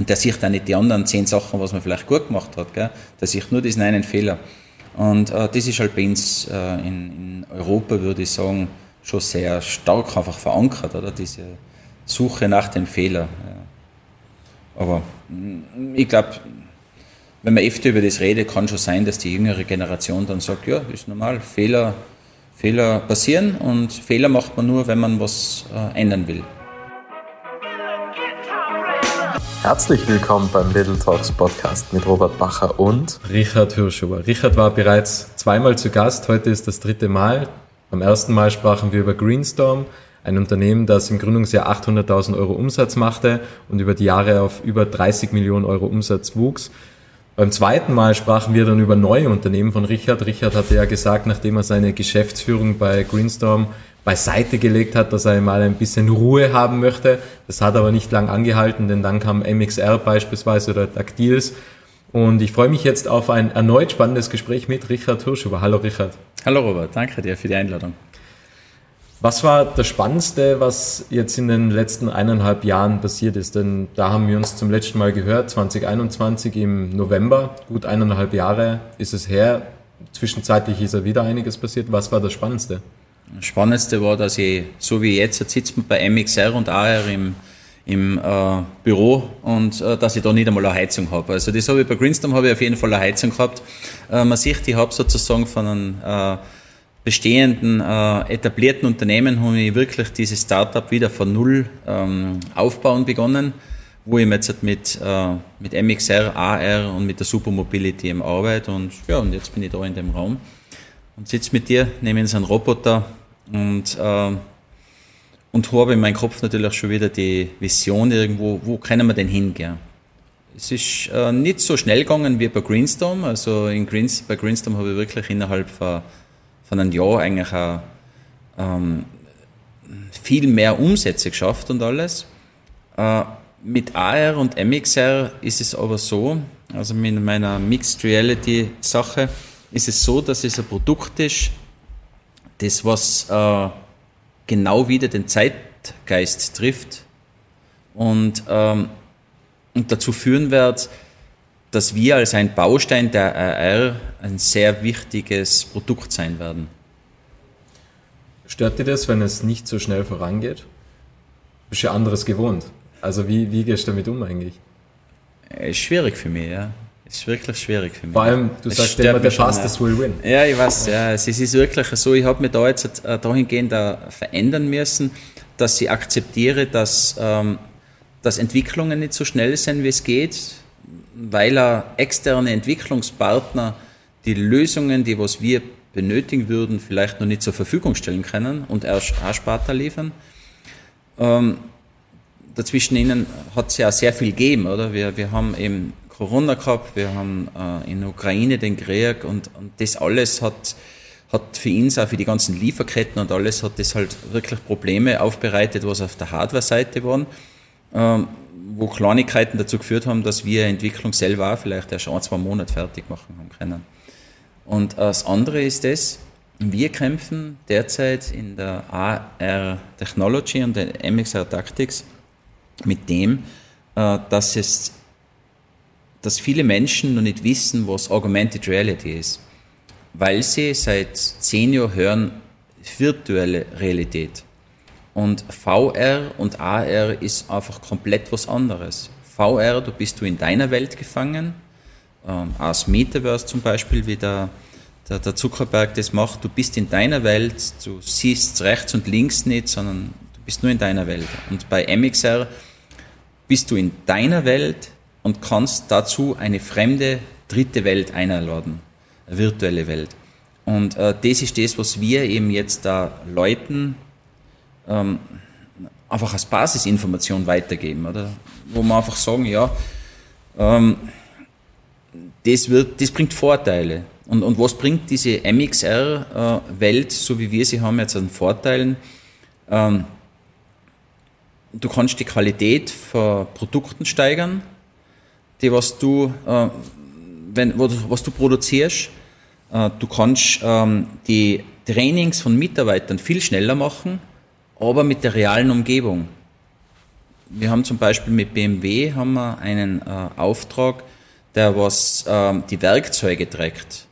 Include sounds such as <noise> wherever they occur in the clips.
Und der sieht dann nicht die anderen zehn Sachen, was man vielleicht gut gemacht hat. Gell? Der sieht nur diesen einen Fehler. Und äh, das ist halt bei uns äh, in, in, Europa, würde ich sagen, schon sehr stark einfach verankert, oder? Diese Suche nach dem Fehler. Ja. Aber mm, ich glaube, wenn man öfter über das redet, kann schon sein, dass die jüngere Generation dann sagt, ja, ist normal, Fehler, Fehler passieren und Fehler macht man nur, wenn man was äh, ändern will. Herzlich willkommen beim Little Talks Podcast mit Robert Bacher und Richard Hirschuber. Richard war bereits zweimal zu Gast, heute ist das dritte Mal. Beim ersten Mal sprachen wir über Greenstorm, ein Unternehmen, das im Gründungsjahr 800.000 Euro Umsatz machte und über die Jahre auf über 30 Millionen Euro Umsatz wuchs. Beim zweiten Mal sprachen wir dann über neue Unternehmen von Richard. Richard hatte ja gesagt, nachdem er seine Geschäftsführung bei Greenstorm beiseite gelegt hat, dass er mal ein bisschen Ruhe haben möchte. Das hat aber nicht lang angehalten, denn dann kam MXR beispielsweise oder Dactyls. Und ich freue mich jetzt auf ein erneut spannendes Gespräch mit Richard Hirschuber. Hallo Richard. Hallo Robert, danke dir für die Einladung. Was war das Spannendste, was jetzt in den letzten eineinhalb Jahren passiert ist? Denn da haben wir uns zum letzten Mal gehört, 2021 im November, gut eineinhalb Jahre ist es her. Zwischenzeitlich ist ja wieder einiges passiert. Was war das Spannendste? Das Spannendste war, dass ich, so wie jetzt, jetzt sitzt man bei MXR und AR im, im äh, Büro und äh, dass ich da nicht einmal eine Heizung habe. Also das habe ich bei Greenstorm habe ich auf jeden Fall eine Heizung gehabt. Äh, man sieht, ich habe sozusagen von einem äh, bestehenden, äh, etablierten Unternehmen habe ich wirklich dieses Startup wieder von Null ähm, aufbauen begonnen, wo ich jetzt mit, äh, mit MXR, AR und mit der Supermobility im Arbeit und ja, und jetzt bin ich da in dem Raum und sitze mit dir, nehme so einen Roboter und, äh, und habe in meinem Kopf natürlich schon wieder die Vision irgendwo, wo können wir denn hingehen? Es ist äh, nicht so schnell gegangen wie bei Greenstorm, also in Greens, bei Greenstorm habe ich wirklich innerhalb von von einem Jahr eigentlich auch, ähm, viel mehr Umsätze geschafft und alles. Äh, mit AR und MXR ist es aber so, also mit meiner Mixed Reality Sache, ist es so, dass es ein Produkt ist, das was äh, genau wieder den Zeitgeist trifft und, ähm, und dazu führen wird, dass wir als ein Baustein der AR ein sehr wichtiges Produkt sein werden. Stört dir das, wenn es nicht so schnell vorangeht? Bist du ja anderes gewohnt. Also wie, wie gehst du damit um eigentlich? Ist schwierig für mich, ja. Ist wirklich schwierig für mich. Vor allem, du es sagst immer, der Fastest will win. Ja, ich weiß, ja. Es ist wirklich so, ich habe mich da jetzt äh, dahingehend verändern müssen, dass ich akzeptiere, dass, ähm, dass Entwicklungen nicht so schnell sind, wie es geht weil er externe Entwicklungspartner die Lösungen, die was wir benötigen würden, vielleicht noch nicht zur Verfügung stellen können und erst später liefern. Ähm, dazwischen ihnen hat es ja sehr viel gegeben, oder? Wir, wir haben eben Corona gehabt, wir haben äh, in der Ukraine den Krieg und, und das alles hat, hat für uns, auch für die ganzen Lieferketten und alles, hat das halt wirklich Probleme aufbereitet, was auf der Hardware-Seite waren. Ähm, wo Kleinigkeiten dazu geführt haben, dass wir Entwicklung selber auch vielleicht erst ein, zwei Monate fertig machen haben können. Und das andere ist das, wir kämpfen derzeit in der AR Technology und der MXR Tactics mit dem, äh, dass es dass viele Menschen noch nicht wissen, was Augmented Reality ist, weil sie seit zehn Jahren hören virtuelle Realität. Und VR und AR ist einfach komplett was anderes. VR, du bist du in deiner Welt gefangen, ähm, als Metaverse zum Beispiel, wie der, der, der Zuckerberg das macht, du bist in deiner Welt, du siehst rechts und links nicht, sondern du bist nur in deiner Welt. Und bei MXR bist du in deiner Welt und kannst dazu eine fremde dritte Welt einladen, eine virtuelle Welt. Und äh, das ist das, was wir eben jetzt da Leuten ähm, einfach als Basisinformation weitergeben, oder? Wo man einfach sagen, ja, ähm, das, wird, das bringt Vorteile. Und, und was bringt diese MXR-Welt, äh, so wie wir sie haben, jetzt an Vorteilen? Ähm, du kannst die Qualität von Produkten steigern, die was du, äh, wenn, was du produzierst. Äh, du kannst ähm, die Trainings von Mitarbeitern viel schneller machen aber mit der realen Umgebung. wir haben zum Beispiel mit BMW haben wir einen äh, Auftrag, der was ähm, die Werkzeuge trägt.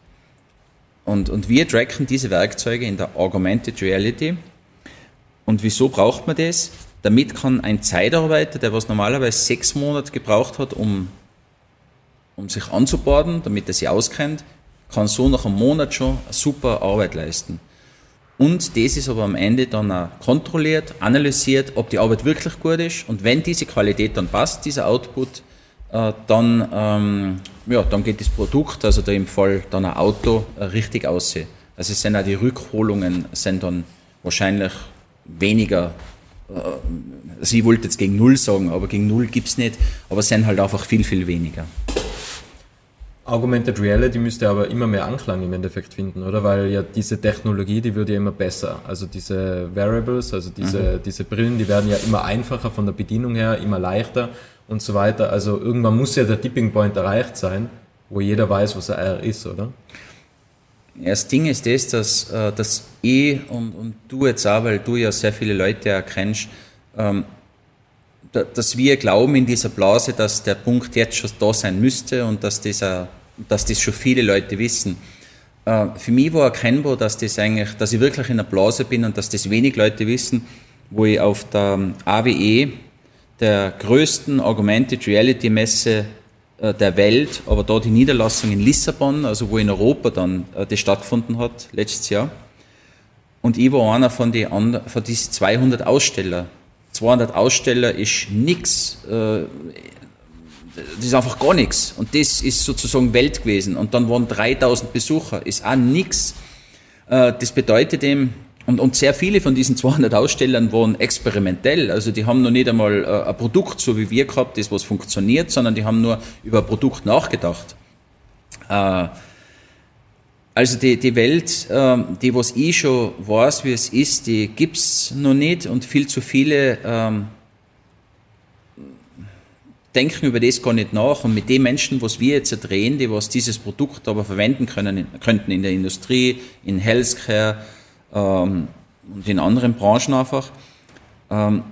Und, und wir tracken diese Werkzeuge in der Augmented Reality. Und wieso braucht man das? Damit kann ein Zeitarbeiter, der was normalerweise sechs Monate gebraucht hat, um, um sich anzuborden, damit er sich auskennt, kann so nach einem Monat schon eine super Arbeit leisten. Und das ist aber am Ende dann auch kontrolliert, analysiert, ob die Arbeit wirklich gut ist. Und wenn diese Qualität dann passt, dieser Output, äh, dann, ähm, ja, dann geht das Produkt, also da im Fall dann ein Auto, äh, richtig aussehen. Also es sind auch die Rückholungen sind dann wahrscheinlich weniger. Äh, also ich wollte jetzt gegen Null sagen, aber gegen Null gibt es nicht, aber es sind halt einfach viel, viel weniger. Augmented Reality müsste aber immer mehr Anklang im Endeffekt finden, oder? Weil ja diese Technologie, die wird ja immer besser. Also diese Wearables, also diese, mhm. diese Brillen, die werden ja immer einfacher von der Bedienung her, immer leichter und so weiter. Also irgendwann muss ja der Tipping Point erreicht sein, wo jeder weiß, was er ist, oder? Ja, das Ding ist das, dass, äh, dass ich und, und du jetzt auch, weil du ja sehr viele Leute erkennst, ähm, dass wir glauben in dieser Blase, dass der Punkt jetzt schon da sein müsste und dass, dieser, dass das schon viele Leute wissen. Äh, für mich war erkennbar, dass, das eigentlich, dass ich wirklich in der Blase bin und dass das wenig Leute wissen, wo ich auf der AWE, der größten Augmented Reality Messe äh, der Welt, aber da die Niederlassung in Lissabon, also wo in Europa dann äh, das stattgefunden hat, letztes Jahr. Und ich war einer von, die, von diesen 200 Aussteller 200 Aussteller ist nichts. Äh, das ist einfach gar nichts. Und das ist sozusagen Welt gewesen. Und dann waren 3000 Besucher, ist auch nichts. Äh, das bedeutet eben, und, und sehr viele von diesen 200 Ausstellern waren experimentell. Also die haben noch nicht einmal äh, ein Produkt, so wie wir gehabt, das was funktioniert, sondern die haben nur über ein Produkt nachgedacht. Also die, die Welt, ähm, die was ich schon weiß, wie es ist, die gibt's noch nicht und viel zu viele ähm, denken über das gar nicht nach. Und mit den Menschen, was wir jetzt drehen, die was dieses Produkt aber verwenden können, könnten in der Industrie, in Healthcare ähm, und in anderen Branchen einfach, ähm,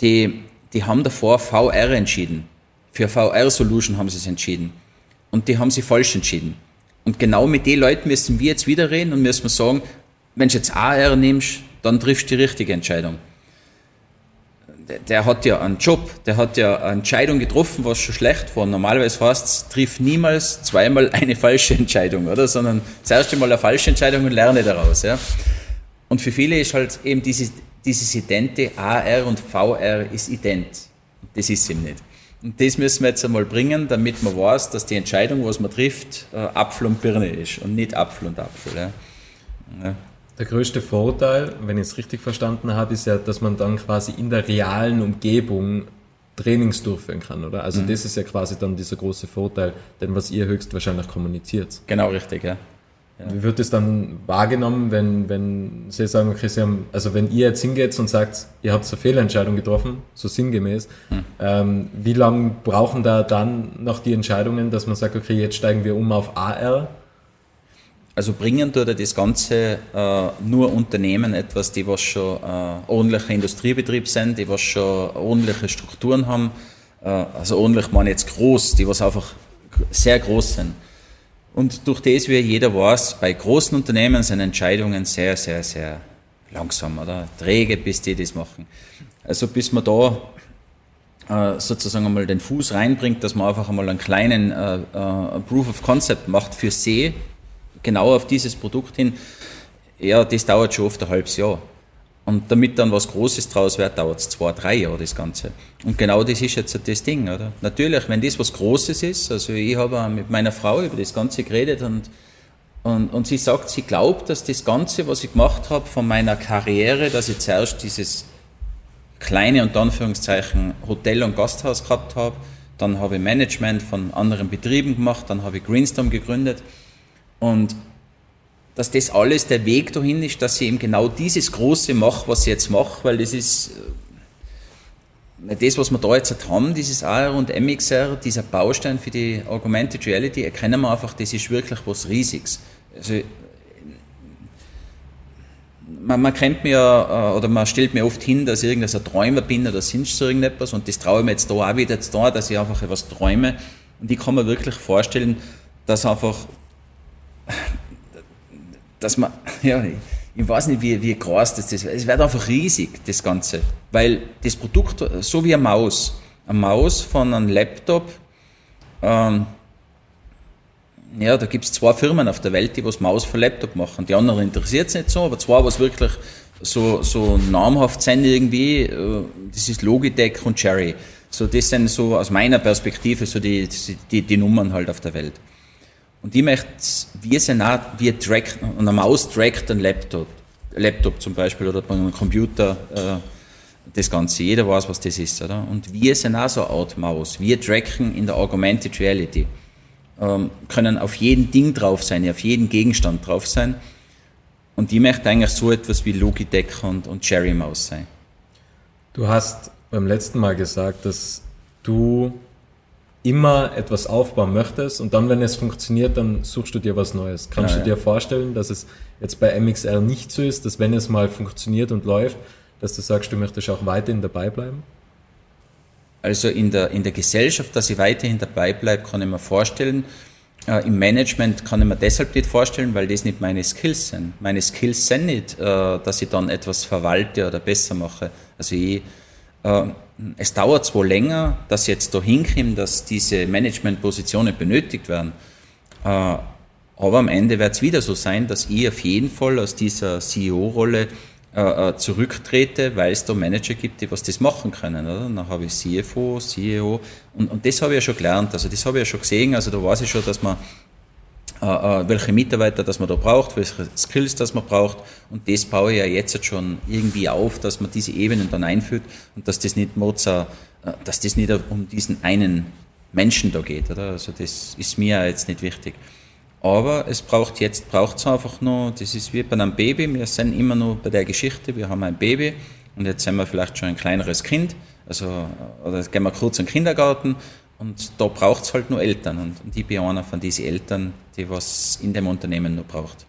die, die haben davor VR entschieden. Für VR-Solution haben sie es entschieden. Und die haben sie falsch entschieden. Und genau mit den Leuten müssen wir jetzt wieder reden und müssen sagen, wenn du jetzt AR nimmst, dann triffst du die richtige Entscheidung. Der, hat ja einen Job, der hat ja eine Entscheidung getroffen, was schon schlecht war. Normalerweise heißt es, triff niemals zweimal eine falsche Entscheidung, oder? Sondern das erste Mal eine falsche Entscheidung und lerne daraus, ja. Und für viele ist halt eben dieses, dieses Idente AR und VR ist ident. Das ist ihm nicht. Und das müssen wir jetzt einmal bringen, damit man weiß, dass die Entscheidung, was man trifft, äh, Apfel und Birne ist und nicht Apfel und Apfel. Ja. Ja. Der größte Vorteil, wenn ich es richtig verstanden habe, ist ja, dass man dann quasi in der realen Umgebung Trainings durchführen kann, oder? Also mhm. das ist ja quasi dann dieser große Vorteil, den was ihr höchstwahrscheinlich kommuniziert. Genau richtig, ja. Ja. Wie wird es dann wahrgenommen, wenn, wenn Sie sagen, okay, Sie haben, also wenn ihr jetzt hingeht und sagt, ihr habt eine Fehlentscheidung getroffen, so sinngemäß, hm. ähm, wie lange brauchen da dann noch die Entscheidungen, dass man sagt, okay, jetzt steigen wir um auf AR? Also bringen tut das Ganze äh, nur Unternehmen etwas, die was schon äh, ordentliche Industriebetrieb sind, die was schon ordentliche Strukturen haben, äh, also ordentlich man jetzt groß, die was einfach sehr groß sind. Und durch das, wie jeder weiß, bei großen Unternehmen sind Entscheidungen sehr, sehr, sehr langsam oder träge, bis die das machen. Also bis man da äh, sozusagen einmal den Fuß reinbringt, dass man einfach einmal einen kleinen äh, äh, Proof of Concept macht für See, genau auf dieses Produkt hin, ja, das dauert schon oft ein halbes Jahr. Und damit dann was Großes draus wird, dauert es zwei, drei Jahre das Ganze. Und genau das ist jetzt das Ding, oder? Natürlich, wenn das was Großes ist, also ich habe mit meiner Frau über das Ganze geredet und, und, und sie sagt, sie glaubt, dass das Ganze, was ich gemacht habe von meiner Karriere, dass ich zuerst dieses kleine und Anführungszeichen Hotel und Gasthaus gehabt habe, dann habe ich Management von anderen Betrieben gemacht, dann habe ich Greenstorm gegründet und dass das alles der Weg dahin ist, dass ich eben genau dieses Große mache, was ich jetzt mache, weil das ist äh, das, was wir da jetzt haben, dieses AR und MXR, dieser Baustein für die Augmented Reality, erkennen wir einfach, das ist wirklich was Riesiges. Also, man, man kennt mir äh, oder man stellt mir oft hin, dass ich irgendein Träumer bin oder sonst so irgendetwas und das traue ich mir jetzt da auch wieder jetzt da, dass ich einfach etwas träume und ich kann mir wirklich vorstellen, dass einfach, dass man, <laughs> ja, ich weiß nicht, wie, wie groß das ist, es wird einfach riesig, das Ganze, weil das Produkt, so wie eine Maus, eine Maus von einem Laptop, ähm, ja, da gibt es zwei Firmen auf der Welt, die was Maus für Laptop machen. Die anderen interessiert es nicht so, aber zwei, was wirklich so, so namhaft sind irgendwie, äh, das ist Logitech und Cherry. So, das sind so aus meiner Perspektive so die, die, die Nummern halt auf der Welt. Und ich möchte, wir sind auch, wir track, eine Maus trackt einen Laptop, Laptop zum Beispiel oder bei einem Computer, äh, das Ganze. Jeder weiß, was das ist, oder? Und wir sind auch so Art Maus. Wir tracken in der Augmented Reality ähm, können auf jeden Ding drauf sein, auf jeden Gegenstand drauf sein. Und ich möchte eigentlich so etwas wie Logitech und, und Cherry Mouse sein. Du hast beim letzten Mal gesagt, dass du immer etwas aufbauen möchtest und dann, wenn es funktioniert, dann suchst du dir was Neues. Kannst genau, du dir ja. vorstellen, dass es jetzt bei MXR nicht so ist, dass wenn es mal funktioniert und läuft, dass du sagst, du möchtest auch weiterhin dabei bleiben? Also in der, in der Gesellschaft, dass ich weiterhin dabei bleibe, kann ich mir vorstellen. Äh, Im Management kann ich mir deshalb nicht vorstellen, weil das nicht meine Skills sind. Meine Skills sind nicht, äh, dass ich dann etwas verwalte oder besser mache. Also ich, es dauert zwar länger, dass jetzt da hinkomme, dass diese Managementpositionen benötigt werden, äh, aber am Ende wird es wieder so sein, dass ich auf jeden Fall aus dieser CEO-Rolle äh, äh, zurücktrete, weil es da Manager gibt, die was das machen können. Oder? Dann habe ich CFO, CEO und, und das habe ich ja schon gelernt, also das habe ich ja schon gesehen, also da weiß ich schon, dass man welche Mitarbeiter das man da braucht, welche Skills das man braucht. Und das baue ich ja jetzt schon irgendwie auf, dass man diese Ebenen dann einführt und dass das nicht Mozart, äh, dass das nicht um diesen einen Menschen da geht, oder? Also das ist mir jetzt nicht wichtig. Aber es braucht jetzt, braucht es einfach nur, das ist wie bei einem Baby, wir sind immer nur bei der Geschichte, wir haben ein Baby und jetzt sind wir vielleicht schon ein kleineres Kind, also, oder gehen wir kurz in den Kindergarten und da braucht es halt nur Eltern und, und ich bin einer von diesen Eltern, die was in dem Unternehmen nur braucht.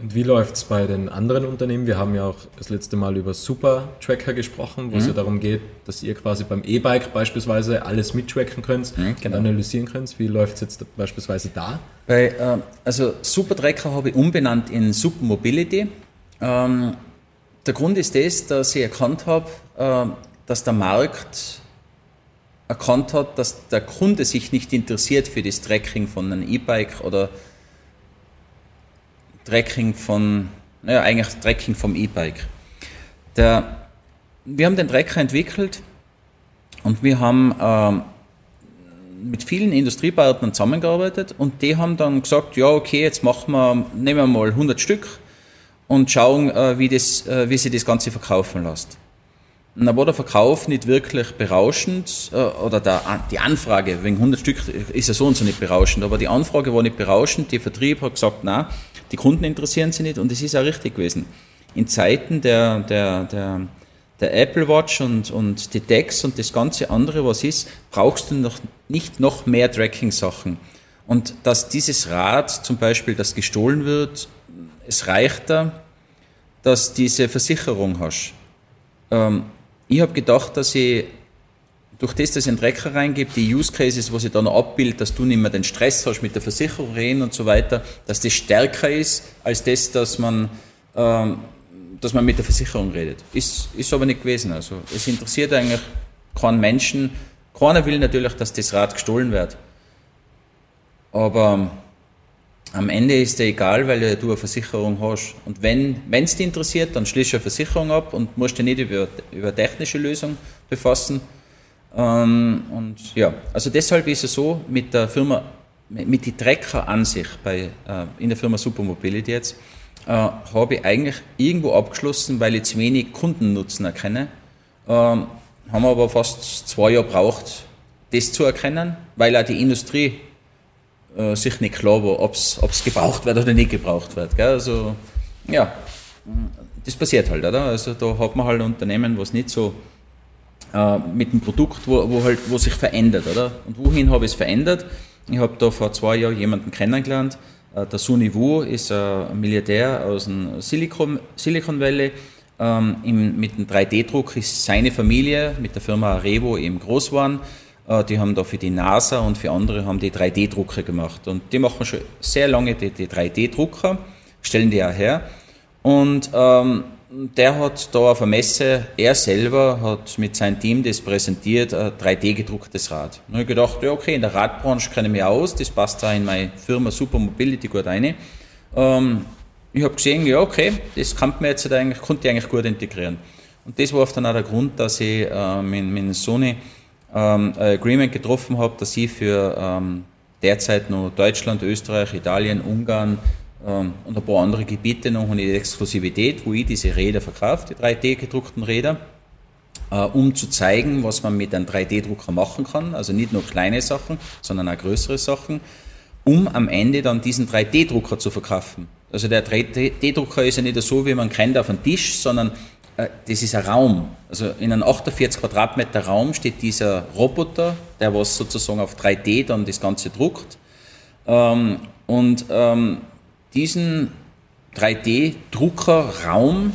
Und wie läuft es bei den anderen Unternehmen? Wir haben ja auch das letzte Mal über Super Tracker gesprochen, wo mhm. es ja darum geht, dass ihr quasi beim E-Bike beispielsweise alles mittracken könnt mhm, genau. und analysieren könnt. Wie läuft es jetzt beispielsweise da? Bei, äh, also Super Tracker habe ich umbenannt in Super Mobility. Ähm, der Grund ist das, dass ich erkannt habe, äh, dass der Markt erkannt hat, dass der Kunde sich nicht interessiert für das Tracking von einem E-Bike oder Tracking von, naja, eigentlich Tracking vom E-Bike. Der, wir haben den Tracker entwickelt und wir haben ähm, mit vielen Industriepartnern zusammengearbeitet und die haben dann gesagt, ja okay, jetzt machen wir, nehmen wir mal 100 Stück und schauen, äh, wie, das, äh, wie sich das Ganze verkaufen lässt. Und dann war der Verkauf nicht wirklich berauschend, äh, oder der, die Anfrage, wegen 100 Stück ist ja so und so nicht berauschend, aber die Anfrage war nicht berauschend, der Vertrieb hat gesagt, na, die Kunden interessieren sich nicht und es ist auch richtig gewesen. In Zeiten der, der, der, der Apple Watch und, und die Decks und das ganze andere, was ist, brauchst du noch nicht noch mehr Tracking-Sachen. Und dass dieses Rad zum Beispiel, das gestohlen wird, es reicht da, dass diese Versicherung hast. Ähm, ich habe gedacht, dass ich durch das, dass ich einen Trecker reingebe, die Use Cases, was ich dann abbildet, dass du nicht mehr den Stress hast mit der Versicherung reden und so weiter, dass das stärker ist, als das, dass man, ähm, dass man mit der Versicherung redet. Ist, ist aber nicht gewesen. Also, es interessiert eigentlich keinen Menschen. Keiner will natürlich, dass das Rad gestohlen wird. Aber am Ende ist dir egal, weil du eine Versicherung hast. Und wenn es dich interessiert, dann schließt eine Versicherung ab und musst dich nicht über, über technische Lösungen befassen. Ähm, und ja, also deshalb ist es so, mit der Firma, mit die Trecker an sich bei, äh, in der Firma Supermobility jetzt, äh, habe ich eigentlich irgendwo abgeschlossen, weil ich zu wenig Kundennutzen erkenne. Ähm, haben wir aber fast zwei Jahre braucht, das zu erkennen, weil auch die Industrie äh, sich nicht klar war, ob es gebraucht wird oder nicht gebraucht wird. Gell? Also, ja, das passiert halt, oder? Also da hat man halt Unternehmen, was nicht so äh, mit dem Produkt, wo, wo, halt, wo sich verändert, oder? Und wohin habe ich es verändert? Ich habe da vor zwei Jahren jemanden kennengelernt, Äh, der Suni Wu ist ein Milliardär aus dem Silicon, Silicon Valley. Ähm, im, mit dem 3D-Druck ist seine Familie mit der Firma Revo eben groß geworden. Äh, die haben da für die NASA und für andere haben die 3D-Drucker gemacht. Und die machen schon sehr lange die, die 3D-Drucker, stellen die auch her. Und ähm, der hat da auf der Messe, er selber hat mit seinem Team das präsentiert, ein 3D-gedrucktes Rad. Und ich gedacht, ja okay, in der Radbranche kenne ich mich aus, das passt da in meine Firma Super Mobility gut rein. Ähm, ich habe gesehen, ja okay, das kann man jetzt eigentlich, konnte ich eigentlich gut integrieren. Und das war oft dann auch der Grund, dass ich äh, mit, mit Sony ähm, Agreement getroffen habe, dass ich für ähm, derzeit nur Deutschland, Österreich, Italien, Ungarn, ähm, und ein paar andere Gebiete noch eine Exklusivität, wo ich diese Räder verkaufe, die 3D-gedruckten Räder, äh, um zu zeigen, was man mit einem 3D-Drucker machen kann. Also nicht nur kleine Sachen, sondern auch größere Sachen, um am Ende dann diesen 3D-Drucker zu verkaufen. Also der 3D-Drucker ist ja nicht so, wie man kennt auf einem Tisch, sondern das ist ein Raum. Also in einem 48 Quadratmeter Raum steht dieser Roboter, der was sozusagen auf 3D dann das Ganze druckt. Ähm, und ähm, diesen 3D-Druckerraum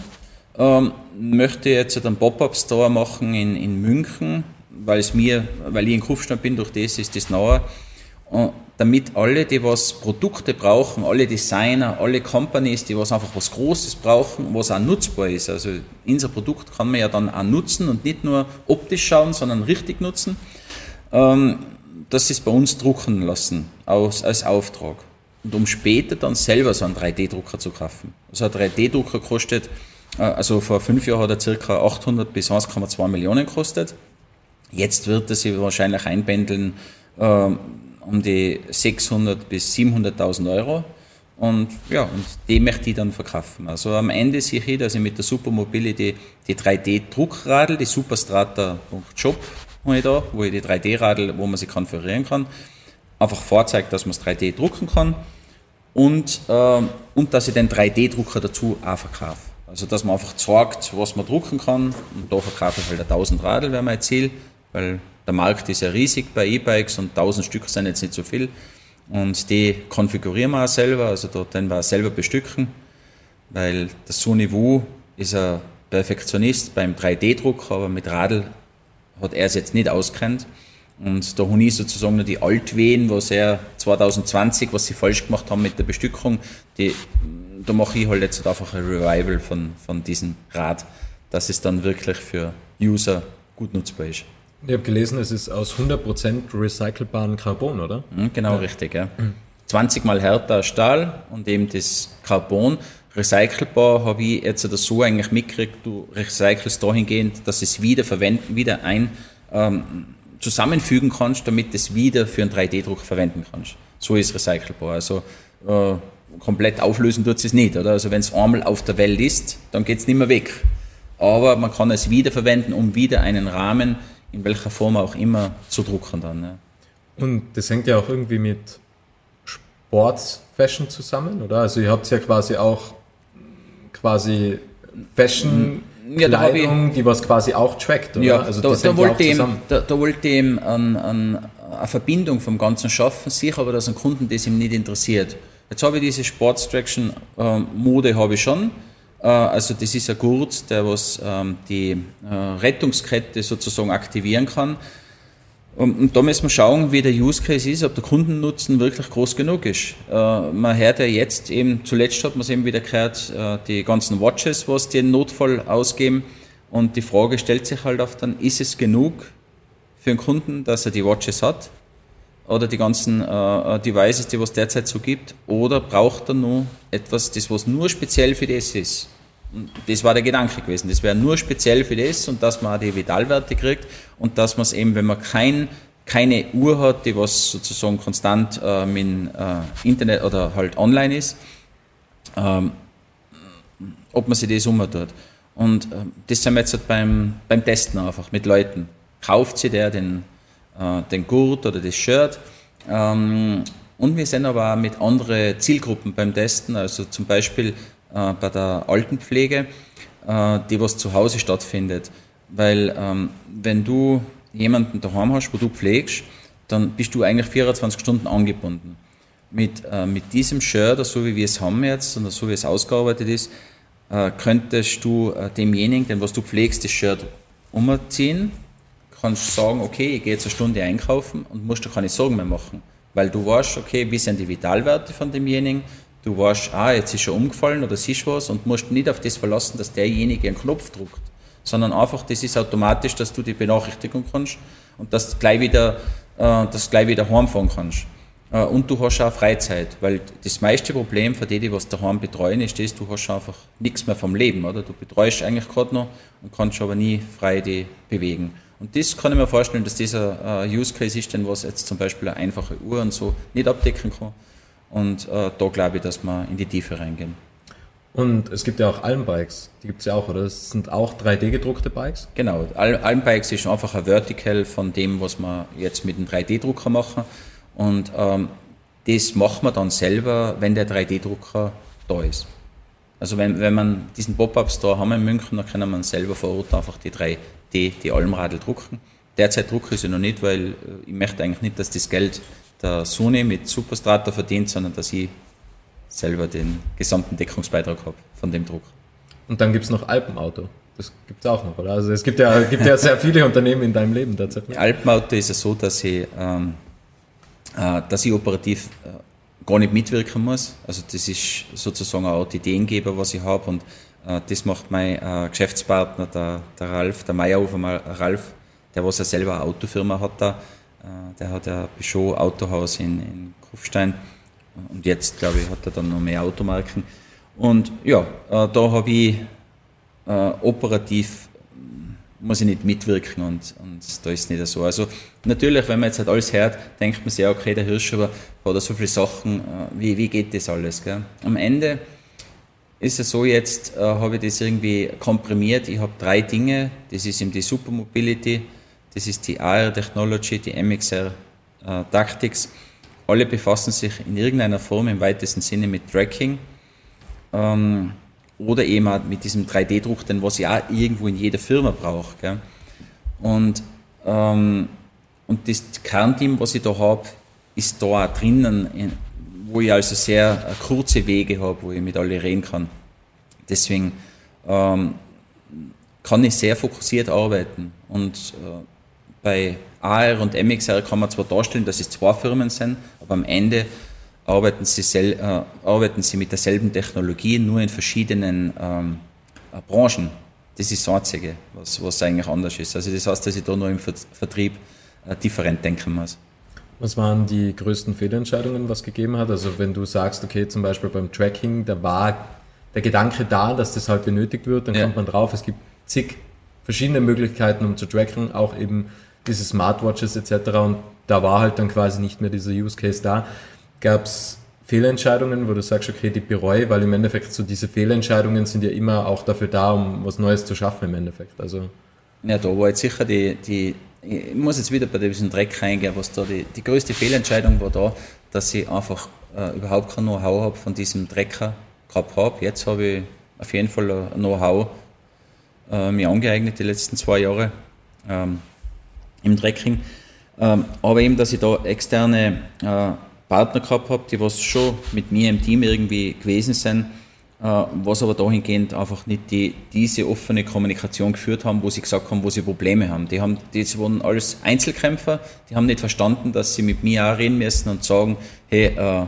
ähm, möchte jetzt einen Pop-Up-Store machen in, in München, weil es mir, weil ich in Kufstein bin, durch das ist das nahe. Damit alle, die was Produkte brauchen, alle Designer, alle Companies, die was einfach was Großes brauchen, was auch nutzbar ist. Also unser Produkt kann man ja dann auch nutzen und nicht nur optisch schauen, sondern richtig nutzen. Ähm, sie es bei uns drucken lassen, aus, als Auftrag und um später dann selber so einen 3D-Drucker zu kaufen. Also ein 3D-Drucker kostet, äh, also vor fünf Jahren hat er circa 800 bis 1,2 Millionen gekostet. Jetzt wird er sich wahrscheinlich einpendeln äh, um die 600 bis 700.000 Euro. Und ja, und die möchte ich dann verkaufen. Also am Ende sehe ich, dass ich mit der Supermobility die 3D-Druckradl, die superstrata.shop wo ich die 3D-Radl, wo man sie konfigurieren kann, einfach vorzeigt, dass man es 3D drucken kann und, äh, und dass ich den 3D-Drucker dazu auch verkaufe. Also dass man einfach zeigt, was man drucken kann und da verkaufe ich halt 1000 Radl, wäre mein Ziel, weil der Markt ist ja riesig bei E-Bikes und 1000 Stück sind jetzt nicht so viel und die konfigurieren wir auch selber, also dort den wir auch selber bestücken, weil der Wu ist ein Perfektionist beim 3D-Druck, aber mit Radl hat er es jetzt nicht auskennt. Und da habe ich sozusagen nur die Altwehen, was er 2020, was sie falsch gemacht haben mit der Bestückung, die, da mache ich halt jetzt einfach ein Revival von, von diesem Rad, dass es dann wirklich für User gut nutzbar ist. Ich habe gelesen, es ist aus 100% recycelbaren Carbon, oder? Mhm, genau, ja. richtig. Ja. 20 mal härter Stahl und eben das Carbon. Recycelbar habe ich jetzt so eigentlich mitgekriegt, du recycelst dahingehend, dass es wieder verwenden, wieder ein ähm, zusammenfügen kannst, damit es wieder für einen 3D-Druck verwenden kannst. So ist recycelbar. Also äh, komplett auflösen tut es nicht. Oder? Also wenn es einmal auf der Welt ist, dann geht es nicht mehr weg. Aber man kann es wiederverwenden, um wieder einen Rahmen, in welcher Form auch immer, zu drucken dann. Ja. Und das hängt ja auch irgendwie mit Sportsfashion zusammen, oder? Also ihr habt ja quasi auch quasi Fashion ja, Kleidung, ich, die was quasi auch trackt, oder? Ja, also da, da, wollte ihm, da, da, wollte ihm an, an eine Verbindung vom Ganzen schaffen, sicher aber, dass ein Kunden das ihm nicht interessiert. Jetzt habe ich diese Sports Traction ähm, Mode habe ich schon. Äh, also das ist ein Gurt, der was ähm, die äh, Rettungskette sozusagen aktivieren kann. Und, da müssen wir schauen, wie der Use Case ist, ob der Kundennutzen wirklich groß genug ist. Äh, man hört ja jetzt eben, zuletzt hat man es eben wieder gehört, die ganzen Watches, was die Notfall ausgeben. Und die Frage stellt sich halt oft dann, ist es genug für einen Kunden, dass er die Watches hat? Oder die ganzen Devices, die es derzeit so gibt? Oder braucht er nur etwas, das was nur speziell für das ist? Das war der Gedanke gewesen. Das wäre nur speziell für das und dass man auch die Vitalwerte kriegt und dass man es eben, wenn man kein, keine Uhr hat, die was sozusagen konstant äh, mit äh, Internet oder halt online ist, ähm, ob man sich das umtut. Und äh, das sind wir jetzt halt beim, beim Testen einfach mit Leuten. Kauft sie der den, äh, den Gurt oder das Shirt? Ähm, und wir sind aber auch mit anderen Zielgruppen beim Testen, also zum Beispiel äh, bei der Altenpflege, äh, die was zu Hause stattfindet. Weil ähm, wenn du jemanden daheim hast, wo du pflegst, dann bist du eigentlich 24 Stunden angebunden. mit, äh, mit diesem Shirt, so wie wir es haben jetzt, oder so wie es ausgearbeitet ist, äh, könntest du äh, demjenigen, den was du pflegst, das Shirt umziehen, kannst sagen, okay, ich gehe jetzt eine Stunde einkaufen und musst dir keine Sorgen mehr machen. Weil du weißt, okay, wie sind die Vitalwerte von demjenigen, du weißt, ah, jetzt ist er umgefallen oder siehst was und musst nicht auf das verlassen, dass derjenige einen Knopf drückt, sondern einfach, das ist automatisch, dass du die Benachrichtigung kannst und dass du gleich wieder, äh, dass gleich wieder heimfahren kannst. Äh, und du hast auch Freizeit, weil das meiste Problem für die, die was daheim betreuen, ist das, du hast einfach nichts mehr vom Leben, oder? Du betreust eigentlich gerade noch und kannst aber nie frei die bewegen. Und das kann ich mir vorstellen, dass dieser äh, Use Case ist, den was jetzt zum Beispiel eine einfache Uhr und so nicht abdecken kann. Und äh, da glaube ich, dass wir in die Tiefe reingehen. Und es gibt ja auch Almbikes, die gibt es ja auch, oder? Das sind auch 3D-gedruckte Bikes? Genau, Almbikes ist einfach ein Vertical von dem, was wir jetzt mit dem 3D-Drucker machen. Und ähm, das machen wir dann selber, wenn der 3D-Drucker da ist. Also wenn, wenn man diesen Pop-Up-Store haben in München, dann kann man selber vor Ort einfach die 3D, die Almradl drucken. Derzeit drucke ich sie noch nicht, weil äh, ich möchte eigentlich nicht, dass das Geld der Sony mit Superstrata verdient, sondern dass ich selber den gesamten Deckungsbeitrag habe von dem Druck. Und dann gibt es noch Alpenauto. Das gibt es auch noch, oder? Also es gibt ja, gibt ja sehr viele Unternehmen in deinem Leben tatsächlich. Alpenauto ist es so, dass ich ähm, äh, dass ich operativ äh, gar nicht mitwirken muss. Also das ist sozusagen auch die Ideengeber, was ich habe und äh, das macht mein Geschäftspartner, der, der Ralf, der Meyerhofer Ralf, der was ja selber eine Autofirma hat da, der hat ja Peugeot Autohaus in, in Kufstein und jetzt glaube ich hat er dann noch mehr Automarken und ja, da habe ich operativ muss ich nicht mitwirken und, und da ist es nicht so. Also natürlich, wenn man jetzt halt alles hört, denkt man sich, okay, der Hirsch aber hat so viele Sachen, äh, wie, wie geht das alles? Gell? Am Ende ist es so, jetzt äh, habe ich das irgendwie komprimiert. Ich habe drei Dinge, das ist eben die Supermobility, das ist die AR Technology, die MXR äh, Tactics. Alle befassen sich in irgendeiner Form im weitesten Sinne mit Tracking. Ähm, oder eben auch mit diesem 3D-Druck, den was auch irgendwo in jeder Firma brauche. Gell? Und, ähm, und das Kernteam, was ich da habe, ist da auch drinnen, in, wo ich also sehr äh, kurze Wege habe, wo ich mit alle reden kann. Deswegen ähm, kann ich sehr fokussiert arbeiten. Und äh, bei AR und MXR kann man zwar darstellen, dass es zwei Firmen sind, aber am Ende arbeiten sie, sel, äh, arbeiten sie mit derselben Technologie, nur in verschiedenen ähm, äh, Branchen. Das ist das Einzige, was, was eigentlich anders ist. Also das heißt, dass ich da nur im Vertrieb äh, different denken muss. Was waren die größten Fehlentscheidungen, was gegeben hat? Also wenn du sagst, okay, zum Beispiel beim Tracking, da war der Gedanke da, dass das halt benötigt wird, dann ja. kommt man drauf, es gibt zig verschiedene Möglichkeiten, um zu tracken, auch eben diese Smartwatches etc. Und da war halt dann quasi nicht mehr dieser Use Case da. Gab es Fehlentscheidungen, wo du sagst, okay, die bereue, weil im Endeffekt so diese Fehlentscheidungen sind ja immer auch dafür da, um was Neues zu schaffen im Endeffekt. Also ja, da war jetzt sicher die, die ich muss jetzt wieder bei diesem Dreck reingehen, was da die, die größte Fehlentscheidung war da, dass ich einfach äh, überhaupt kein Know-how habe von diesem Drecker gehabt habe. Jetzt habe ich auf jeden Fall ein Know-how äh, mir angeeignet die letzten zwei Jahre ähm, im Drecking. Ähm, aber eben, dass ich da externe äh, Partner gehabt habe, die was schon mit mir im Team irgendwie gewesen sind, äh, was aber dahingehend einfach nicht die, diese offene Kommunikation geführt haben, wo sie gesagt haben, wo sie Probleme haben. Die haben, die waren alles Einzelkämpfer, die haben nicht verstanden, dass sie mit mir auch reden müssen und sagen, hey, äh,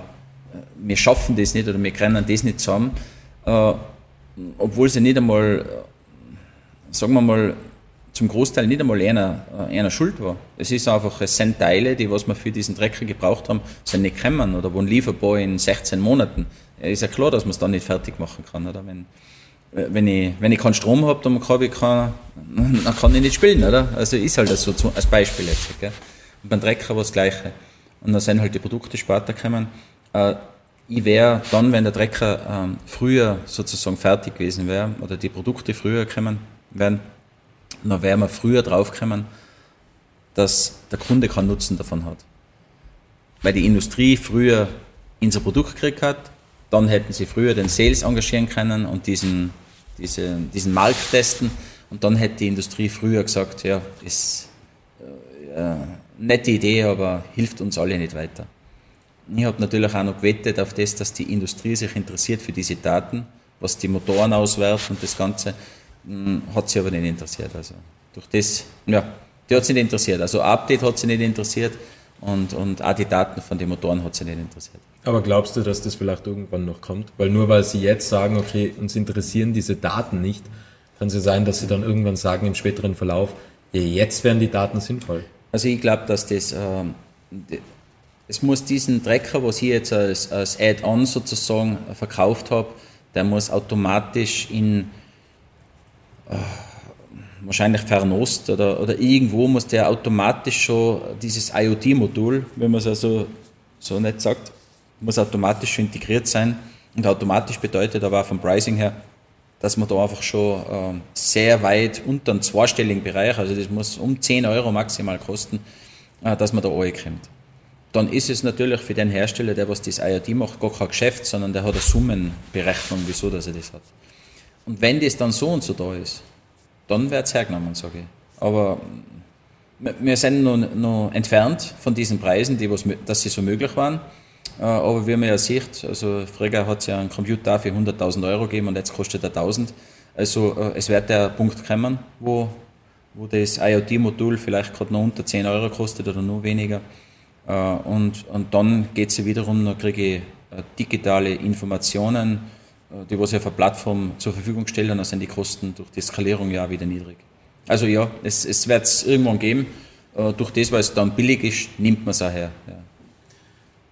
wir schaffen das nicht oder wir können das nicht zusammen, äh, obwohl sie nicht einmal, äh, sagen wir mal, zum Großteil nicht einmal einer, äh, einer schuld war. Es ist einfach, es sind Teile, die was wir für diesen Trecker gebraucht haben, sind nicht gekommen oder wurden lieferbar in 16 Monaten. Ist ja klar, dass man es dann nicht fertig machen kann, oder? Wenn, äh, wenn ich, wenn ich keinen Strom habe, dann kann ich, kann, <laughs> dann kann ich nicht spielen, oder? Also ist halt das so als Beispiel jetzt, gell? Und beim Trecker war das Gleiche. Und dann sind halt die Produkte später gekommen. Äh, ich wäre dann, wenn der Trecker ähm, früher sozusagen fertig gewesen wäre, oder die Produkte früher gekommen wären, dann wären wir früher draufgekommen, dass der Kunde keinen Nutzen davon hat. Weil die Industrie früher unser Produkt gekriegt hat, dann hätten sie früher den Sales engagieren können und diesen, diese, diesen Markt testen und dann hätte die Industrie früher gesagt, ja, ist äh, eine nette Idee, aber hilft uns alle nicht weiter. ich habe natürlich auch noch gewettet auf das, dass die Industrie sich interessiert für diese Daten, was die Motoren auswerfen und das Ganze. Hm, hat sie aber nicht interessiert. Also durch das, ja, die hat sie nicht interessiert. Also Update hat sie nicht interessiert und, und auch die Daten von den Motoren hat sie nicht interessiert. Aber glaubst du, dass das vielleicht irgendwann noch kommt? Weil nur weil sie jetzt sagen, okay, uns interessieren diese Daten nicht, kann es ja sein, dass sie dann irgendwann sagen im späteren Verlauf, ja, jetzt wären die Daten sinnvoll. Also ich glaube, dass das, äh, es muss diesen Trecker, was ich jetzt als, als Add-on sozusagen verkauft habe, der muss automatisch in wahrscheinlich Fernost oder, oder irgendwo muss der automatisch schon dieses IoT-Modul, wenn man es also so nicht sagt, muss automatisch schon integriert sein. Und automatisch bedeutet aber auch vom Pricing her, dass man da einfach schon äh, sehr weit unter einem zweistelligen Bereich, also das muss um 10 Euro maximal kosten, äh, dass man da kommt. Dann ist es natürlich für den Hersteller, der was das IoT macht, gar kein Geschäft, sondern der hat eine Summenberechnung, wieso dass er das hat. Und wenn das dann so und so da ist, dann wird es hergenommen, sage ich. Aber wir sind noch, noch entfernt von diesen Preisen, die was, dass sie so möglich waren. Äh, aber wie man ja sieht, also früher hat es ja einen Computer für 100.000 Euro gegeben und jetzt kostet er 1.000. Also äh, es wird der Punkt kommen, wo, wo das IoT-Modul vielleicht gerade noch unter 10 Euro kostet oder noch weniger. Äh, und, und dann geht es wiederum, dann kriege ich digitale Informationen, die was ich auf der Plattform zur Verfügung stelle, dann sind die Kosten durch die Skalierung ja wieder niedrig. Also ja, es, es wird es irgendwann geben. Durch das, weil es dann billig ist, nimmt man es auch her. Ja.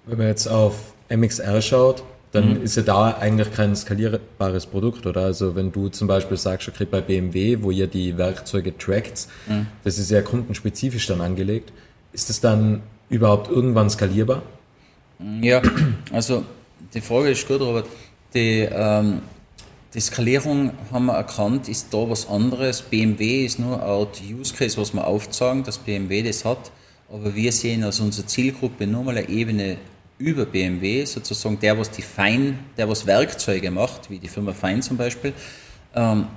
Wenn man jetzt auf MXR schaut, dann mhm. ist ja da eigentlich kein skalierbares Produkt, oder? Also wenn du zum Beispiel sagst, okay, bei BMW, wo ihr die Werkzeuge trackt, mhm. das ist ja kundenspezifisch dann angelegt, ist das dann überhaupt irgendwann skalierbar? Ja, also die Frage ist gut, Robert. Die, ähm, die Skalierung haben wir erkannt, ist da was anderes. BMW ist nur ein Use Case, was wir aufzeigen, dass BMW das hat. Aber wir sehen als unsere Zielgruppe nur mal eine Ebene über BMW, sozusagen der, was die Fein, der was Werkzeuge macht, wie die Firma Fein zum Beispiel, ähm,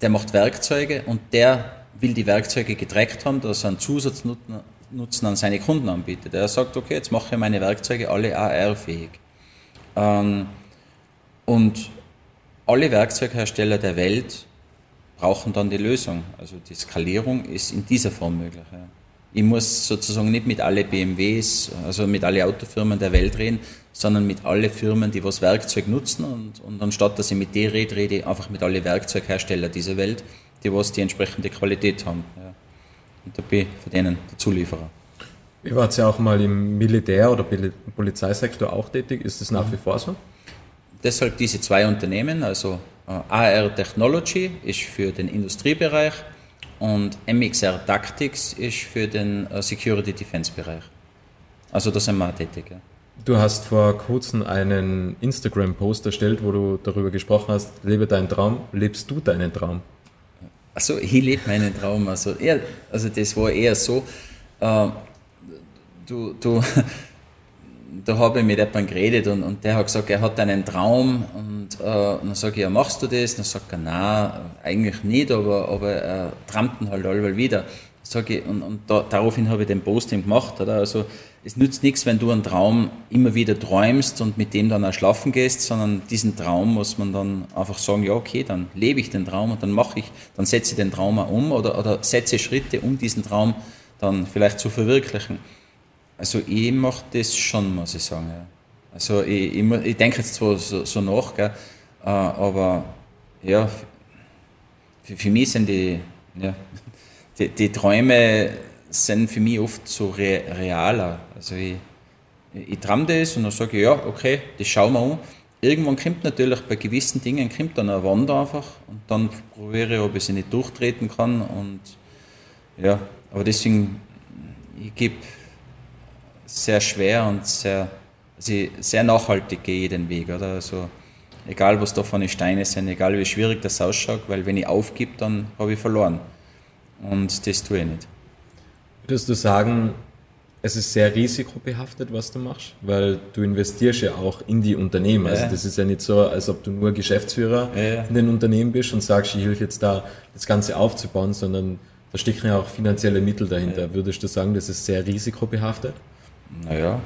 der macht Werkzeuge und der will die Werkzeuge getrackt haben, dass er einen Zusatznutzen an seine Kunden anbietet. Er sagt, okay, jetzt mache ich meine Werkzeuge alle AR-fähig. Ähm, und alle Werkzeughersteller der Welt brauchen dann die Lösung. Also die Skalierung ist in dieser Form möglich. Ja ich muss sozusagen nicht mit alle BMWs, also mit alle Autofirmen der Welt reden, sondern mit alle Firmen, die was Werkzeug nutzen und, und anstatt dass ich mit denen rede, rede ich einfach mit alle Werkzeughersteller dieser Welt, die was die entsprechende Qualität haben. Ja. Und da bin ich für denen der Zulieferer. Ihr wart ja auch mal im Militär- oder Polizeisektor auch tätig. Ist das nach wie vor so? Deshalb diese zwei Unternehmen, also äh, AR Technology ist für den Industriebereich und MXR Tactics ist für den äh, Security Defense Bereich. Also da sind wir tätig. Ja. Du hast vor kurzem einen Instagram-Post erstellt, wo du darüber gesprochen hast, lebe deinen Traum. Lebst du deinen Traum? Also ich lebe meinen Traum. Also, eher, also das war eher so, äh, du, du da habe ich mit jemandem geredet und, und der hat gesagt, er hat einen Traum und, äh, und dann sage ich, ja, machst du das? Und dann sagt er, nein, eigentlich nicht, aber, aber er trampt ihn halt allweil wieder. Sag ich, und und da, daraufhin habe ich den Posting gemacht. Oder? Also es nützt nichts, wenn du einen Traum immer wieder träumst und mit dem dann auch schlafen gehst, sondern diesen Traum muss man dann einfach sagen, ja okay, dann lebe ich den Traum und dann mache ich, dann setze ich den Traum auch um oder, oder setze Schritte, um diesen Traum dann vielleicht zu verwirklichen. Also ich mache das schon, muss ich sagen. Ja. Also ich, ich, ich denke jetzt zwar so, so nach, gell, äh, aber ja, für, für, mich sind die, ja, die, die, Träume sind für mich oft so re, realer. Also ich, ich träume das und dann sage ich, ja, okay, das schauen wir an. Irgendwann kommt natürlich bei gewissen Dingen kommt dann eine Wand einfach und dann probiere ich, ob ich sie nicht durchtreten kann und ja, aber deswegen, ich gebe sehr schwer und sehr, also sehr nachhaltig gehe ich den Weg. Oder? Also, egal was da von Steine sind, egal wie schwierig das ausschaut, weil wenn ich aufgebe, dann habe ich verloren. Und das tue ich nicht. Würdest du sagen, es ist sehr risikobehaftet, was du machst, weil du investierst ja auch in die Unternehmen. Also das ist ja nicht so, als ob du nur Geschäftsführer ja. in den Unternehmen bist und sagst, ich helfe jetzt da, das Ganze aufzubauen, sondern da stecken ja auch finanzielle Mittel dahinter. Ja. Würdest du sagen, das ist sehr risikobehaftet? Naja,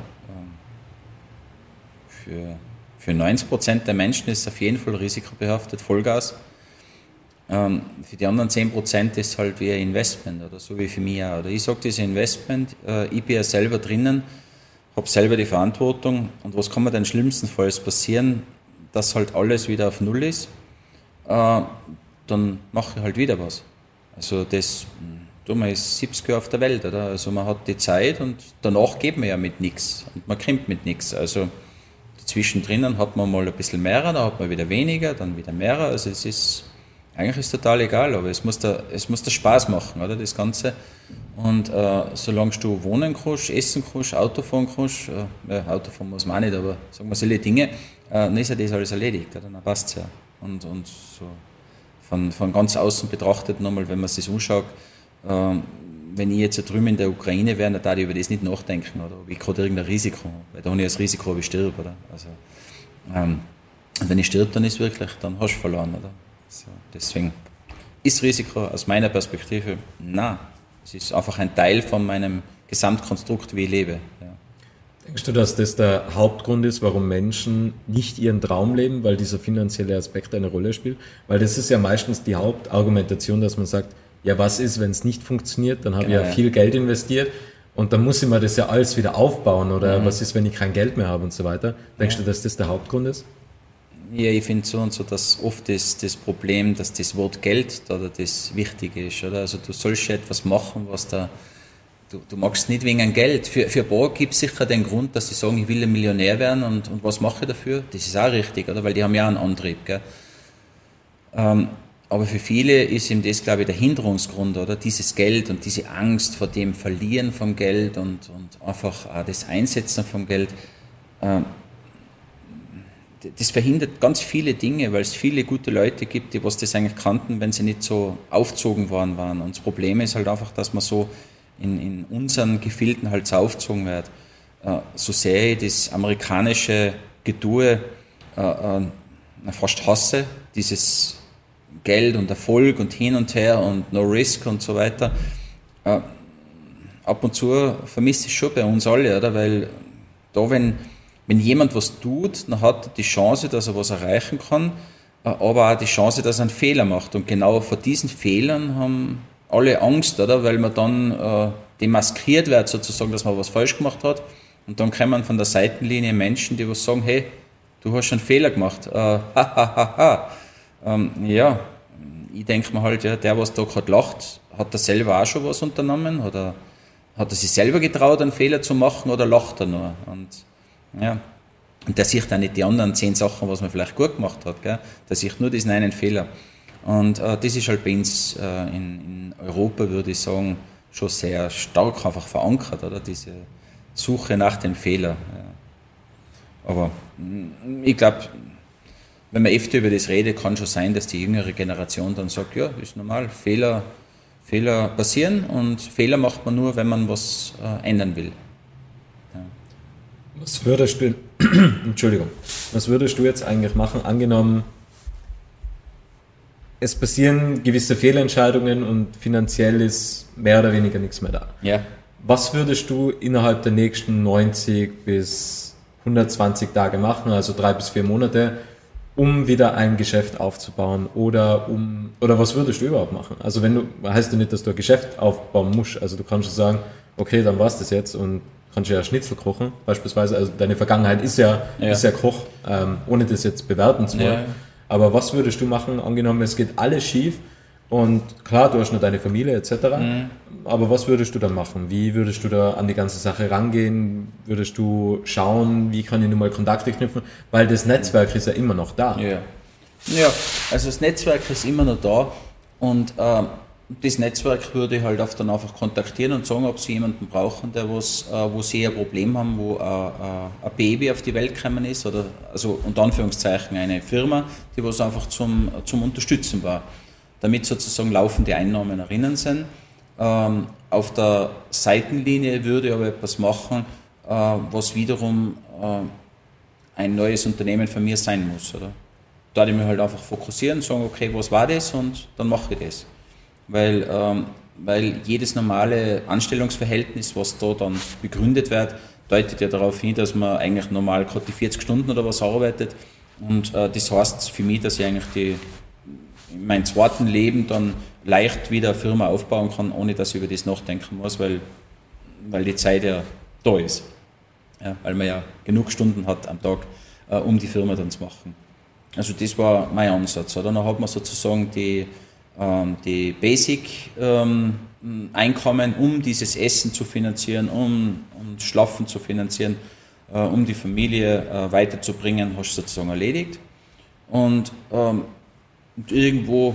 für, für 90 Prozent der Menschen ist es auf jeden Fall risikobehaftet, Vollgas. Ähm, für die anderen 10 Prozent ist es halt wie ein Investment oder so wie für mich auch. Oder ich sage, das Investment, äh, ich bin ja selber drinnen, habe selber die Verantwortung und was kann mir denn schlimmstenfalls passieren, dass halt alles wieder auf Null ist, äh, dann mache ich halt wieder was. Also das, du, man ist 70 Jahre auf der Welt, oder? Also man hat die Zeit und danach geht man ja mit nichts und man kommt mit nichts. Also zwischendrin hat man mal ein bisschen mehr, dann hat man wieder weniger, dann wieder mehr. Also es ist, eigentlich ist total egal, aber es muss da, es muss da Spaß machen, oder? Das Ganze. Und äh, solange du wohnen kannst, essen kannst, Auto fahren kannst, äh, ja, Auto fahren muss man auch nicht, aber sagen wir solche Dinge, äh, dann ist ja das alles erledigt, oder? dann passt es ja. Und, und so von, von ganz außen betrachtet nochmal, wenn man sich das anschaut, äh, wenn ich jetzt drüben in der Ukraine wäre, dann würde ich über das nicht nachdenken, oder ob ich gerade irgendein Risiko weil da habe ich das Risiko, ob ich stirb, oder? Also, ähm, wenn ich stirb, dann ist wirklich, dann hast du verloren, oder? Also, deswegen ist Risiko aus meiner Perspektive, nein, es ist einfach ein Teil von meinem Gesamtkonstrukt, wie ich lebe. Ja. Denkst du, dass das der Hauptgrund ist, warum Menschen nicht ihren Traum leben, weil dieser finanzielle Aspekt eine Rolle spielt? Weil das ist ja meistens die Hauptargumentation, dass man sagt, ja, was ist, wenn es nicht funktioniert? Dann habe genau, ich ja, ja viel Geld investiert und dann muss ich mir das ja alles wieder aufbauen oder mhm. was ist, wenn ich kein Geld mehr habe und so weiter. Denkst ja. du, dass das der Hauptgrund ist? Ja, ich finde so und so, dass oft ist das Problem, dass das Wort Geld oder das Wichtige ist. Oder? Also du sollst ja etwas machen, was da, du, du magst nicht wegen ein Geld. Für, für ein paar gibt es sicher den Grund, dass sie sagen, ich will ein Millionär werden und, und was mache ich dafür? Das ist auch richtig, oder? Weil die haben ja einen Antrieb. Gell? Ähm, aber für viele ist ihm das, glaube ich, der Hinderungsgrund, oder? Dieses Geld und diese Angst vor dem Verlieren vom Geld und, und einfach auch das Einsetzen vom Geld. Ähm, das verhindert ganz viele Dinge, weil es viele gute Leute gibt, die was das eigentlich kannten, wenn sie nicht so aufzogen worden waren. Und das Problem ist halt einfach, dass man so in, in unseren Gefilden halt so aufgezogen wird. Äh, so sehr ich das amerikanische Getue äh, äh, fast hasse, dieses Geld und Erfolg und hin und her und No Risk und so weiter. Äh, ab und zu vermisse ich schon bei uns alle, oder? Weil da, wenn wenn jemand was tut, dann hat er die Chance, dass er was erreichen kann, äh, aber auch die Chance, dass er einen Fehler macht. Und genau vor diesen Fehlern haben alle Angst, oder? Weil man dann äh, demaskiert wird, sozusagen, dass man was falsch gemacht hat. Und dann kommen von der Seitenlinie Menschen, die was sagen, hey, du hast einen Fehler gemacht. Äh, <laughs> ha, ha, ha, ha. Ähm, ja, ich denke mir halt, ja, der, was da gerade lacht, hat er selber auch schon was unternommen? Oder hat er sich selber getraut, einen Fehler zu machen oder lacht er nur? Und ja. Und der sieht dann nicht die anderen zehn Sachen, was man vielleicht gut gemacht hat. Gell? Der sieht nur diesen einen Fehler. Und äh, das ist halt bei uns äh, in, in, Europa, würde ich sagen, schon sehr stark einfach verankert, oder? Diese Suche nach dem Fehler. Ja. Aber mm, ich glaube, wenn man öfter über das redet, kann schon sein, dass die jüngere Generation dann sagt, ja, ist normal, Fehler, Fehler passieren und Fehler macht man nur, wenn man was äh, ändern will. Was würdest du, <clears throat> Entschuldigung, was würdest du jetzt eigentlich machen, angenommen, es passieren gewisse Fehlentscheidungen und finanziell ist mehr oder weniger nichts mehr da. Ja. Was würdest du innerhalb der nächsten 90 bis 120 Tage machen, also drei bis vier Monate, um wieder ein Geschäft aufzubauen oder um oder was würdest du überhaupt machen? Also wenn du heißt ja nicht, dass du ein Geschäft aufbauen musst, also du kannst schon sagen, okay, dann war's das jetzt und kannst ja Schnitzel kochen, beispielsweise. Also deine Vergangenheit ist ja, ja. Ist ja Koch, ähm, ohne das jetzt bewerten zu wollen. Ja. Aber was würdest du machen, angenommen, es geht alles schief und klar, du hast nur deine Familie etc. Mhm. Aber was würdest du dann machen? Wie würdest du da an die ganze Sache rangehen? Würdest du schauen, wie kann ich nun mal Kontakte knüpfen? Weil das Netzwerk ist ja immer noch da. Ja, ja also das Netzwerk ist immer noch da und äh, das Netzwerk würde ich halt oft dann einfach kontaktieren und sagen, ob sie jemanden brauchen, der was, äh, wo sie ein Problem haben, wo äh, äh, ein Baby auf die Welt gekommen ist oder also unter Anführungszeichen eine Firma, die was einfach zum, zum Unterstützen war, damit sozusagen laufende Einnahmen erinnern sind. Ähm, auf der Seitenlinie würde ich aber etwas machen, was wiederum ein neues Unternehmen von mir sein muss. Oder? Da ich mich halt einfach fokussieren, sagen, okay, was war das und dann mache ich das weil, ähm, weil jedes normale Anstellungsverhältnis, was da dann begründet wird, deutet ja darauf hin, dass man eigentlich normal gerade die 40 Stunden oder was arbeitet. Und äh, das heißt für mich, dass ich eigentlich die, in meinem zweiten Leben dann leicht wieder eine Firma aufbauen kann, ohne dass ich über das nachdenken muss, weil, weil die Zeit ja da ist. Ja, weil man ja genug Stunden hat am Tag, äh, um die Firma dann zu machen. Also das war mein Ansatz. Dann hat man sozusagen die, ähm, die Basic-Einkommen, ähm, um dieses Essen zu finanzieren, um, um Schlafen zu finanzieren, äh, um die Familie äh, weiterzubringen, hast du sozusagen erledigt. Und, ähm, und irgendwo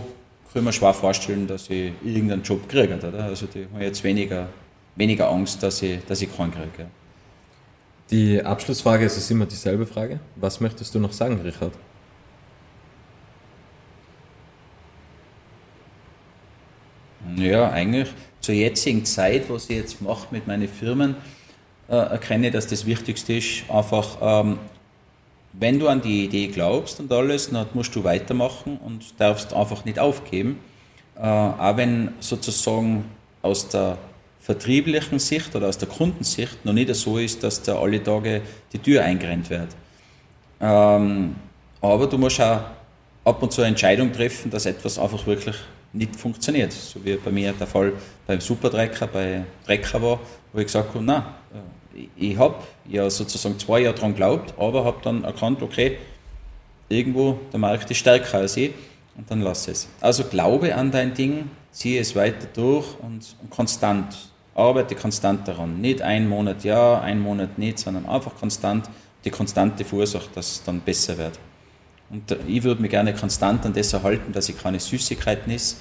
kann man schwer vorstellen, dass ich irgendeinen Job kriege. Oder? Also die haben jetzt weniger, weniger Angst, dass ich, dass ich keinen kriege. Die Abschlussfrage ist immer dieselbe Frage. Was möchtest du noch sagen, Richard? Ja, eigentlich zur jetzigen Zeit, was ich jetzt mache mit meinen Firmen, äh, erkenne, dass das Wichtigste ist, einfach, ähm, wenn du an die Idee glaubst und alles, dann musst du weitermachen und darfst einfach nicht aufgeben. Äh, auch wenn sozusagen aus der vertrieblichen Sicht oder aus der Kundensicht noch nicht so ist, dass da alle Tage die Tür eingerennt wird. Ähm, aber du musst auch ab und zu eine Entscheidung treffen, dass etwas einfach wirklich nicht funktioniert. So wie bei mir der Fall beim Superdrecker, bei Drecker war, wo ich gesagt habe, nein, ich habe ja sozusagen zwei Jahre daran geglaubt, aber habe dann erkannt, okay, irgendwo der Markt ist stärker als ich und dann lasse es. Also glaube an dein Ding, ziehe es weiter durch und, und konstant. Arbeite konstant daran. Nicht ein Monat ja, ein Monat nicht, sondern einfach konstant. Die konstante verursacht, dass es dann besser wird. Und ich würde mich gerne konstant an das erhalten, dass ich keine Süßigkeiten esse.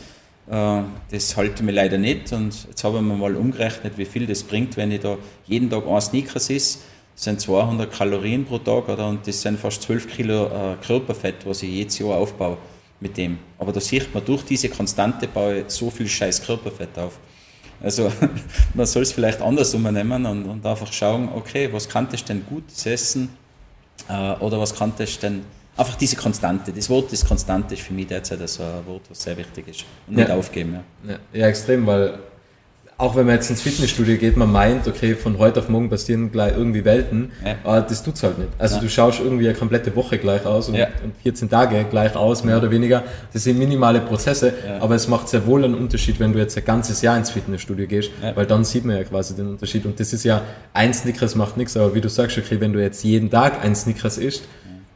Äh, das halte ich mir leider nicht. Und jetzt habe ich mir mal umgerechnet, wie viel das bringt, wenn ich da jeden Tag ein Snickers esse. Das sind 200 Kalorien pro Tag oder? und das sind fast 12 Kilo äh, Körperfett, was ich jedes Jahr aufbaue mit dem. Aber da sieht man, durch diese Konstante baue ich so viel scheiß Körperfett auf. Also <laughs> man soll es vielleicht anders umnehmen und, und einfach schauen, okay, was kann ich denn gut essen äh, oder was kann ich denn einfach diese Konstante. Das Wort ist Konstante ist für mich derzeit so ein Wort, was sehr wichtig ist. Und nicht aufgeben. Ja. Ja. ja, extrem, weil auch wenn man jetzt ins Fitnessstudio geht, man meint, okay, von heute auf morgen passieren gleich irgendwie Welten, ja. aber das tut's halt nicht. Also ja. du schaust irgendwie eine komplette Woche gleich aus und, ja. und 14 Tage gleich aus, mehr oder weniger. Das sind minimale Prozesse, aber es macht sehr wohl einen Unterschied, wenn du jetzt ein ganzes Jahr ins Fitnessstudio gehst, weil dann sieht man ja quasi den Unterschied. Und das ist ja, ein Snickers macht nichts, aber wie du sagst, okay, wenn du jetzt jeden Tag ein Snickers isst,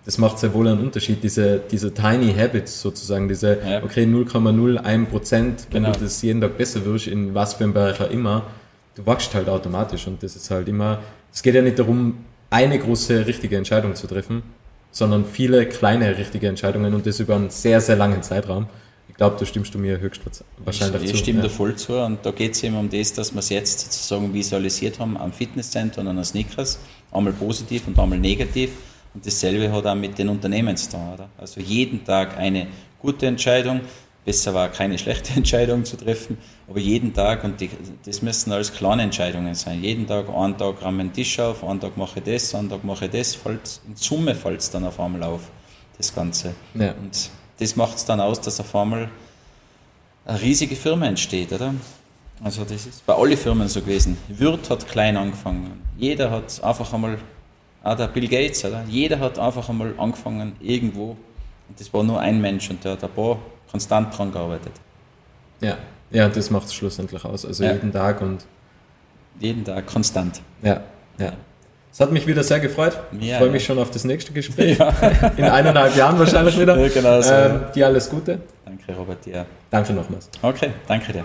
das macht sehr wohl einen Unterschied, diese, diese Tiny Habits sozusagen, diese, ja. okay, 0,01 Prozent, wenn genau. du das jeden Tag besser wirst, in was für einem Bereich auch immer, du wachst halt automatisch und das ist halt immer, es geht ja nicht darum, eine große richtige Entscheidung zu treffen, sondern viele kleine richtige Entscheidungen und das über einen sehr, sehr langen Zeitraum. Ich glaube, da stimmst du mir höchstwahrscheinlich ich, zu. Ich stimme ja. da voll zu und da geht es eben um das, dass wir es jetzt sozusagen visualisiert haben am Fitnesscenter und an den Sneakers, einmal positiv und einmal negativ und dasselbe hat auch mit den Unternehmen zu tun. Oder? Also jeden Tag eine gute Entscheidung, besser war keine schlechte <laughs> Entscheidung zu treffen, aber jeden Tag, und die, das müssen alles kleine Entscheidungen sein, jeden Tag, einen Tag räume den Tisch auf, einen Tag mache ich das, einen Tag mache ich das, fällt, in Summe fällt es dann auf einmal auf, das Ganze. Ja. Und das macht es dann aus, dass auf einmal eine riesige Firma entsteht, oder? Also das ist bei allen Firmen so gewesen. Wirt hat klein angefangen. Jeder hat einfach einmal auch der Bill Gates, oder? Jeder hat einfach einmal angefangen irgendwo und das war nur ein Mensch und der hat ein paar konstant dran gearbeitet. Ja, ja, das macht es schlussendlich aus. Also ja. jeden Tag und. Jeden Tag konstant. Ja, ja. Es hat mich wieder sehr gefreut. Ja, ich freue mich schon auf das nächste Gespräch. <laughs> Ja. In eineinhalb Jahren wahrscheinlich wieder. <laughs> Ja, genau so. Ähm, dir alles Gute. Danke, Robert. Ja. Danke nochmals. Okay, danke dir.